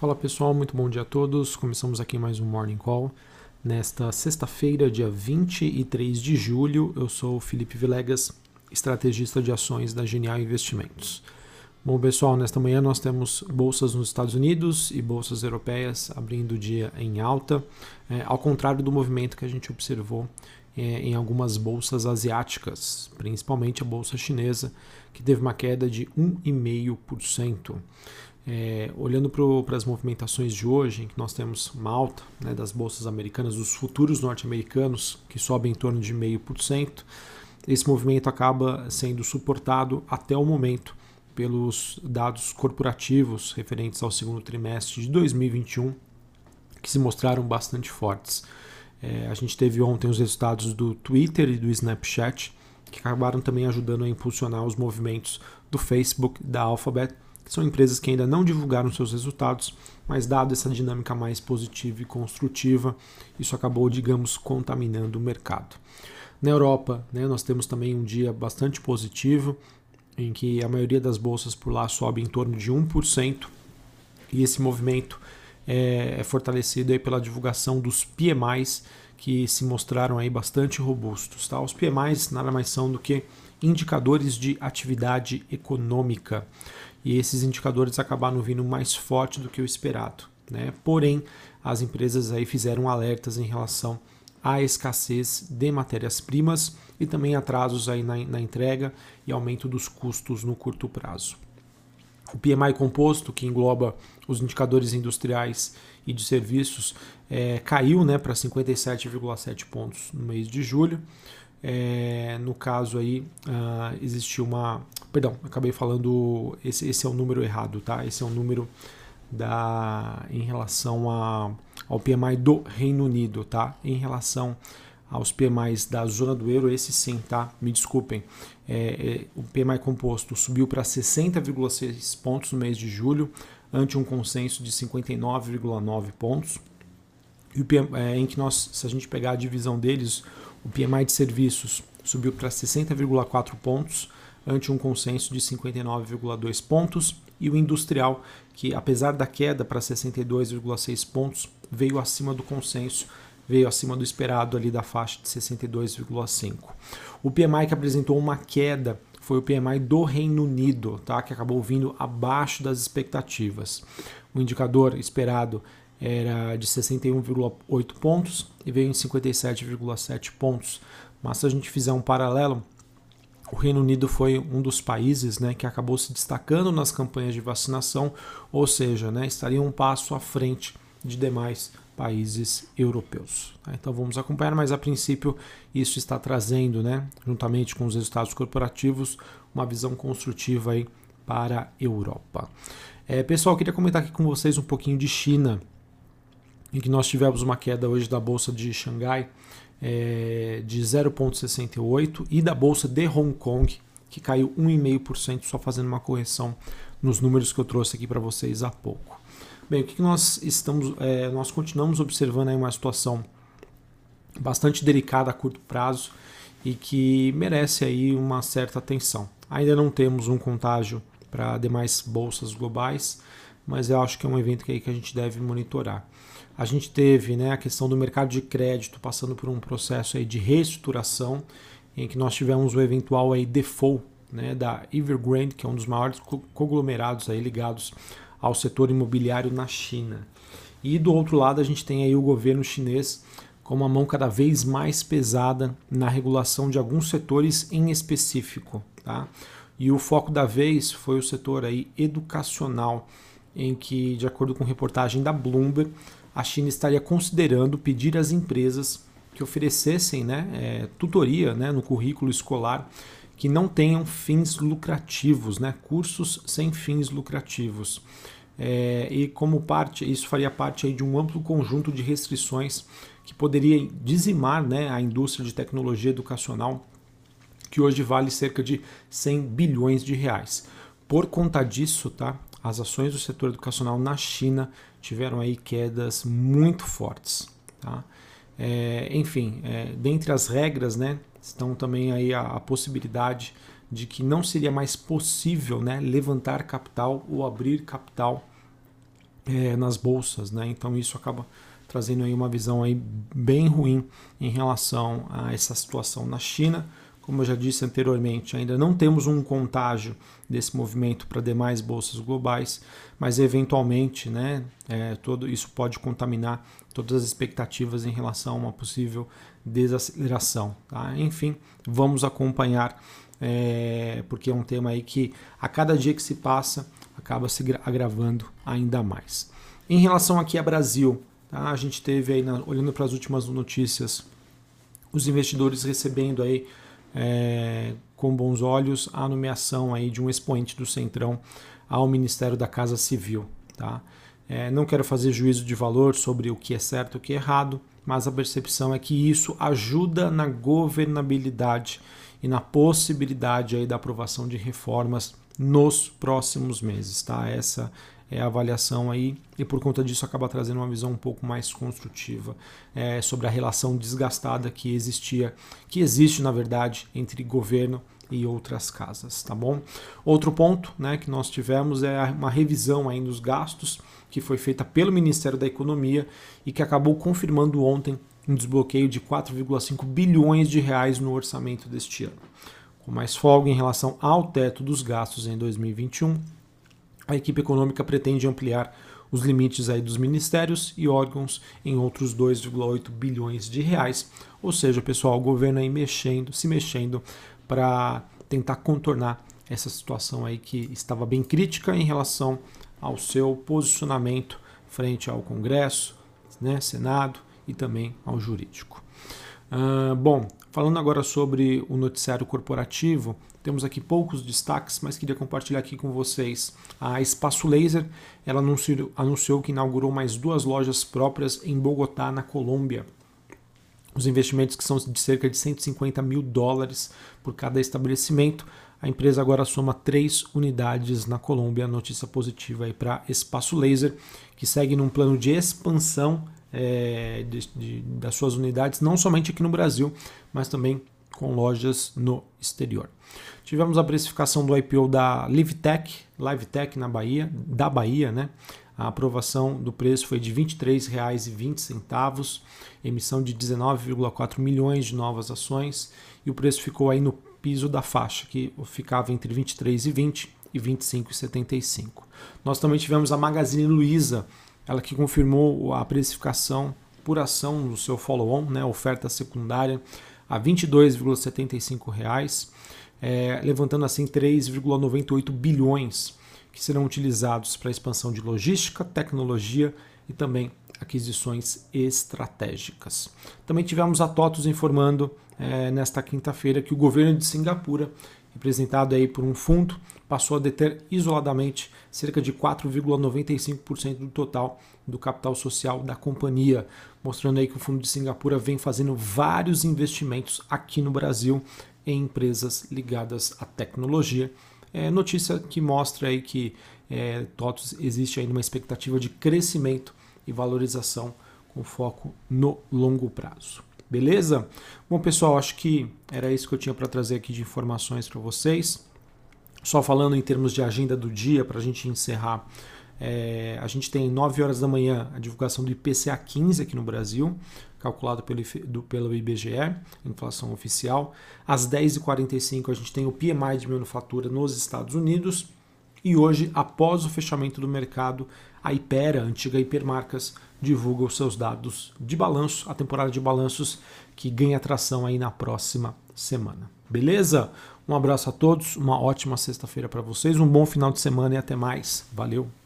Fala pessoal, muito bom dia a todos. Começamos aqui mais um Morning Call. Nesta sexta-feira, dia 23 de julho, eu sou Felipe Vilegas, estrategista de ações da Genial Investimentos. Bom, pessoal, nesta manhã nós temos bolsas nos Estados Unidos e bolsas europeias abrindo o dia em alta, é, ao contrário do movimento que a gente observou é, em algumas bolsas asiáticas, principalmente a bolsa chinesa, que teve uma queda de 1,5%. É, olhando para as movimentações de hoje, em que nós temos uma alta né, das bolsas americanas, os futuros norte-americanos, que sobem em torno de 0,5%, esse movimento acaba sendo suportado até o momento pelos dados corporativos referentes ao segundo trimestre de 2021, que se mostraram bastante fortes. É, a gente teve ontem os resultados do Twitter e do Snapchat, que acabaram também ajudando a impulsionar os movimentos do Facebook, da Alphabet são empresas que ainda não divulgaram seus resultados, mas dado essa dinâmica mais positiva e construtiva, isso acabou, digamos, contaminando o mercado. Na Europa, né, nós temos também um dia bastante positivo, em que a maioria das bolsas por lá sobe em torno de 1%, e esse movimento é, é fortalecido aí pela divulgação dos PMIs, que se mostraram aí bastante robustos. Tá? Os PMIs nada mais são do que indicadores de atividade econômica e esses indicadores acabaram vindo mais forte do que o esperado. Né? Porém, as empresas aí fizeram alertas em relação à escassez de matérias-primas e também atrasos aí na, na entrega e aumento dos custos no curto prazo. O PMI composto, que engloba os indicadores industriais e de serviços, é, caiu né, para 57,7 pontos no mês de julho. É, no caso aí, uh, existiu uma. Perdão, acabei falando. Esse, esse é o número errado, tá? Esse é o número da, em relação a, ao PMI do Reino Unido, tá? Em relação aos PMIs da zona do euro, esse sim, tá? Me desculpem. É, é, o PMI composto subiu para 60,6 pontos no mês de julho, ante um consenso de 59,9 pontos. E o PMI, é, em que nós, se a gente pegar a divisão deles, o PMI de serviços subiu para 60,4 pontos, ante um consenso de 59,2 pontos, e o industrial, que apesar da queda para 62,6 pontos, veio acima do consenso, veio acima do esperado ali da faixa de 62,5. O PMI que apresentou uma queda foi o PMI do Reino Unido, tá? que acabou vindo abaixo das expectativas. O indicador esperado era de 61,8 pontos e veio em 57,7 pontos. Mas se a gente fizer um paralelo, o Reino Unido foi um dos países né, que acabou se destacando nas campanhas de vacinação, ou seja, né, estaria um passo à frente de demais países europeus. Tá? Então vamos acompanhar, mas a princípio isso está trazendo, né, juntamente com os resultados corporativos, uma visão construtiva aí para a Europa. É, pessoal, queria comentar aqui com vocês um pouquinho de China em que nós tivemos uma queda hoje da bolsa de Xangai é, de 0,68 e da bolsa de Hong Kong que caiu 1,5%, só fazendo uma correção nos números que eu trouxe aqui para vocês há pouco. Bem, o que nós estamos, é, nós continuamos observando aí uma situação bastante delicada a curto prazo e que merece aí uma certa atenção. Ainda não temos um contágio para demais bolsas globais, mas eu acho que é um evento que, que a gente deve monitorar. A gente teve né, a questão do mercado de crédito passando por um processo aí de reestruturação, em que nós tivemos o eventual aí default né, da Evergrande, que é um dos maiores conglomerados aí ligados ao setor imobiliário na China. E do outro lado a gente tem aí o governo chinês com uma mão cada vez mais pesada na regulação de alguns setores em específico. Tá? E o foco da vez foi o setor aí educacional, em que, de acordo com reportagem da Bloomberg, a China estaria considerando pedir às empresas que oferecessem né, é, tutoria né, no currículo escolar que não tenham fins lucrativos, né, cursos sem fins lucrativos. É, e como parte, isso faria parte de um amplo conjunto de restrições que poderia dizimar né, a indústria de tecnologia educacional, que hoje vale cerca de 100 bilhões de reais. Por conta disso, tá, as ações do setor educacional na China tiveram aí quedas muito fortes. Tá? É, enfim, é, dentre as regras, né, estão também aí a, a, possibilidade de que não seria mais possível né, levantar capital ou abrir capital é, nas bolsas, né? Então isso acaba trazendo aí uma visão aí bem ruim em relação a essa situação na China. Como eu já disse anteriormente, ainda não temos um contágio desse movimento para demais bolsas globais, mas eventualmente, né, é, todo isso pode contaminar todas as expectativas em relação a uma possível desaceleração. Tá? Enfim, vamos acompanhar, é, porque é um tema aí que a cada dia que se passa acaba se agravando ainda mais. Em relação aqui a Brasil, tá? a gente teve aí, na, olhando para as últimas notícias, os investidores recebendo aí é, com bons olhos a nomeação aí de um expoente do Centrão ao Ministério da Casa Civil. Tá? É, não quero fazer juízo de valor sobre o que é certo e o que é errado, mas a percepção é que isso ajuda na governabilidade e na possibilidade aí da aprovação de reformas nos próximos meses. Tá? Essa é, avaliação aí e por conta disso acaba trazendo uma visão um pouco mais construtiva é, sobre a relação desgastada que existia, que existe na verdade entre governo e outras casas, tá bom? Outro ponto, né, que nós tivemos é uma revisão aí dos gastos que foi feita pelo Ministério da Economia e que acabou confirmando ontem um desbloqueio de 4,5 bilhões de reais no orçamento deste ano. Com mais folga em relação ao teto dos gastos em 2021, a equipe econômica pretende ampliar os limites aí dos ministérios e órgãos em outros 2,8 bilhões de reais. Ou seja, pessoal, o governo aí mexendo, se mexendo para tentar contornar essa situação aí que estava bem crítica em relação ao seu posicionamento frente ao Congresso, né, Senado e também ao jurídico. Uh, bom, falando agora sobre o noticiário corporativo, temos aqui poucos destaques, mas queria compartilhar aqui com vocês. A Espaço Laser ela anunciou, anunciou que inaugurou mais duas lojas próprias em Bogotá, na Colômbia. Os investimentos que são de cerca de 150 mil dólares por cada estabelecimento. A empresa agora soma três unidades na Colômbia. Notícia positiva aí para Espaço Laser, que segue num plano de expansão é, de, de, das suas unidades, não somente aqui no Brasil, mas também com lojas no exterior. Tivemos a precificação do IPO da LiveTech, LiveTech na Bahia, da Bahia, né? A aprovação do preço foi de R$ 23,20, emissão de 19,4 milhões de novas ações e o preço ficou aí no piso da faixa, que ficava entre 23,20 e 25,75. Nós também tivemos a Magazine Luiza, ela que confirmou a precificação por ação no seu follow-on, né, oferta secundária, a R$ 22,75, é, levantando assim 3,98 bilhões que serão utilizados para a expansão de logística, tecnologia e também aquisições estratégicas. Também tivemos a TOTUS informando é, nesta quinta-feira que o governo de Singapura, representado aí por um fundo, passou a deter isoladamente cerca de 4,95% do total do capital social da companhia, mostrando aí que o fundo de Singapura vem fazendo vários investimentos aqui no Brasil em empresas ligadas à tecnologia. É notícia que mostra aí que é, TOTUS existe ainda uma expectativa de crescimento e valorização com foco no longo prazo. Beleza? Bom, pessoal, acho que era isso que eu tinha para trazer aqui de informações para vocês. Só falando em termos de agenda do dia, para a gente encerrar, é, a gente tem 9 horas da manhã a divulgação do IPCA 15 aqui no Brasil, calculado pelo, do, pelo IBGE, inflação oficial. Às 10h45 a gente tem o PMI de manufatura nos Estados Unidos. E hoje, após o fechamento do mercado, a Ipera, a antiga Hipermarcas, divulga os seus dados de balanço, a temporada de balanços que ganha atração aí na próxima semana. Beleza? Um abraço a todos, uma ótima sexta-feira para vocês, um bom final de semana e até mais. Valeu!